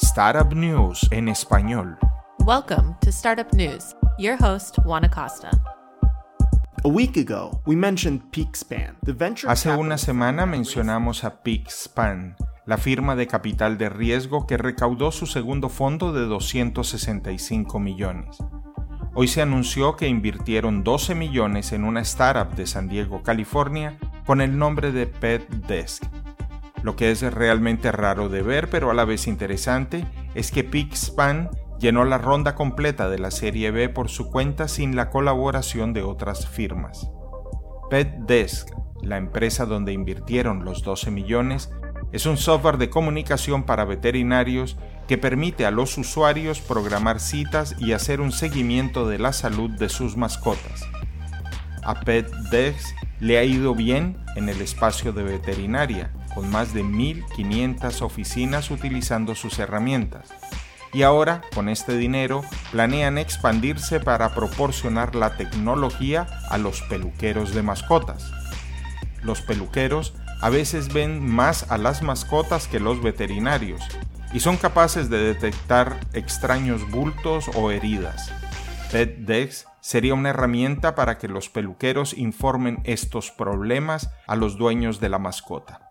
Startup News en español. Welcome to Startup News. Your host, Juan Acosta. A week ago, we mentioned Peakspan, the venture Hace una semana mencionamos a Peakspan, la firma de capital de riesgo que recaudó su segundo fondo de 265 millones. Hoy se anunció que invirtieron 12 millones en una startup de San Diego, California, con el nombre de Pet Desk. Lo que es realmente raro de ver, pero a la vez interesante, es que Peakspan llenó la ronda completa de la Serie B por su cuenta sin la colaboración de otras firmas. Pet Desk, la empresa donde invirtieron los 12 millones, es un software de comunicación para veterinarios que permite a los usuarios programar citas y hacer un seguimiento de la salud de sus mascotas. A Pet Desk le ha ido bien en el espacio de veterinaria, con más de 1.500 oficinas utilizando sus herramientas. Y ahora, con este dinero, planean expandirse para proporcionar la tecnología a los peluqueros de mascotas. Los peluqueros a veces ven más a las mascotas que los veterinarios y son capaces de detectar extraños bultos o heridas. PetDex sería una herramienta para que los peluqueros informen estos problemas a los dueños de la mascota.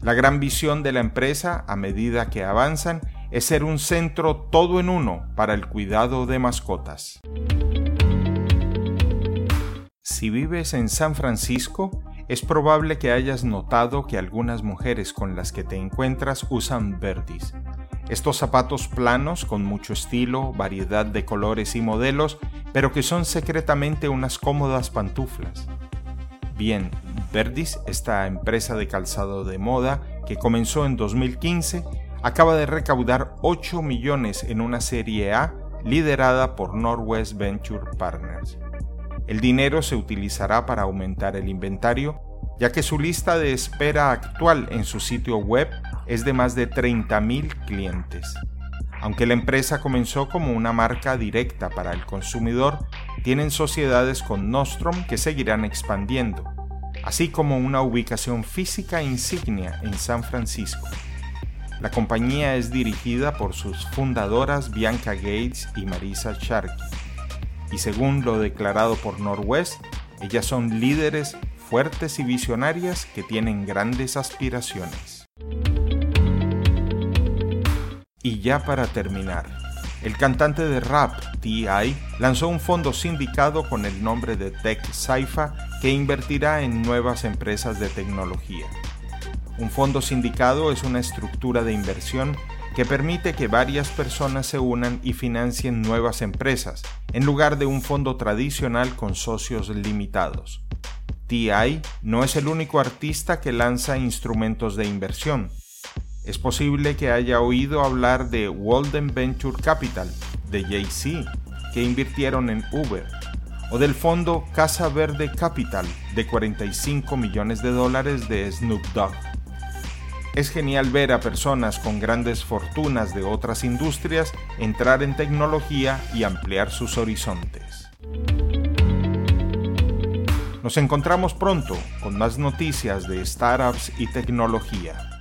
La gran visión de la empresa, a medida que avanzan, es ser un centro todo en uno para el cuidado de mascotas. Si vives en San Francisco, es probable que hayas notado que algunas mujeres con las que te encuentras usan Verdis. Estos zapatos planos con mucho estilo, variedad de colores y modelos, pero que son secretamente unas cómodas pantuflas. Bien, Verdis, esta empresa de calzado de moda que comenzó en 2015, acaba de recaudar 8 millones en una serie A liderada por Northwest Venture Partners. El dinero se utilizará para aumentar el inventario, ya que su lista de espera actual en su sitio web es de más de 30.000 clientes. Aunque la empresa comenzó como una marca directa para el consumidor, tienen sociedades con Nostrom que seguirán expandiendo, así como una ubicación física insignia en San Francisco. La compañía es dirigida por sus fundadoras Bianca Gates y Marisa Sharkey y según lo declarado por Northwest, ellas son líderes fuertes y visionarias que tienen grandes aspiraciones. Y ya para terminar, el cantante de rap T.I. lanzó un fondo sindicado con el nombre de Tech Saifa que invertirá en nuevas empresas de tecnología. Un fondo sindicado es una estructura de inversión que permite que varias personas se unan y financien nuevas empresas, en lugar de un fondo tradicional con socios limitados. TI no es el único artista que lanza instrumentos de inversión. Es posible que haya oído hablar de Walden Venture Capital, de Jay-Z, que invirtieron en Uber, o del fondo Casa Verde Capital, de 45 millones de dólares de Snoop Dogg. Es genial ver a personas con grandes fortunas de otras industrias entrar en tecnología y ampliar sus horizontes. Nos encontramos pronto con más noticias de startups y tecnología.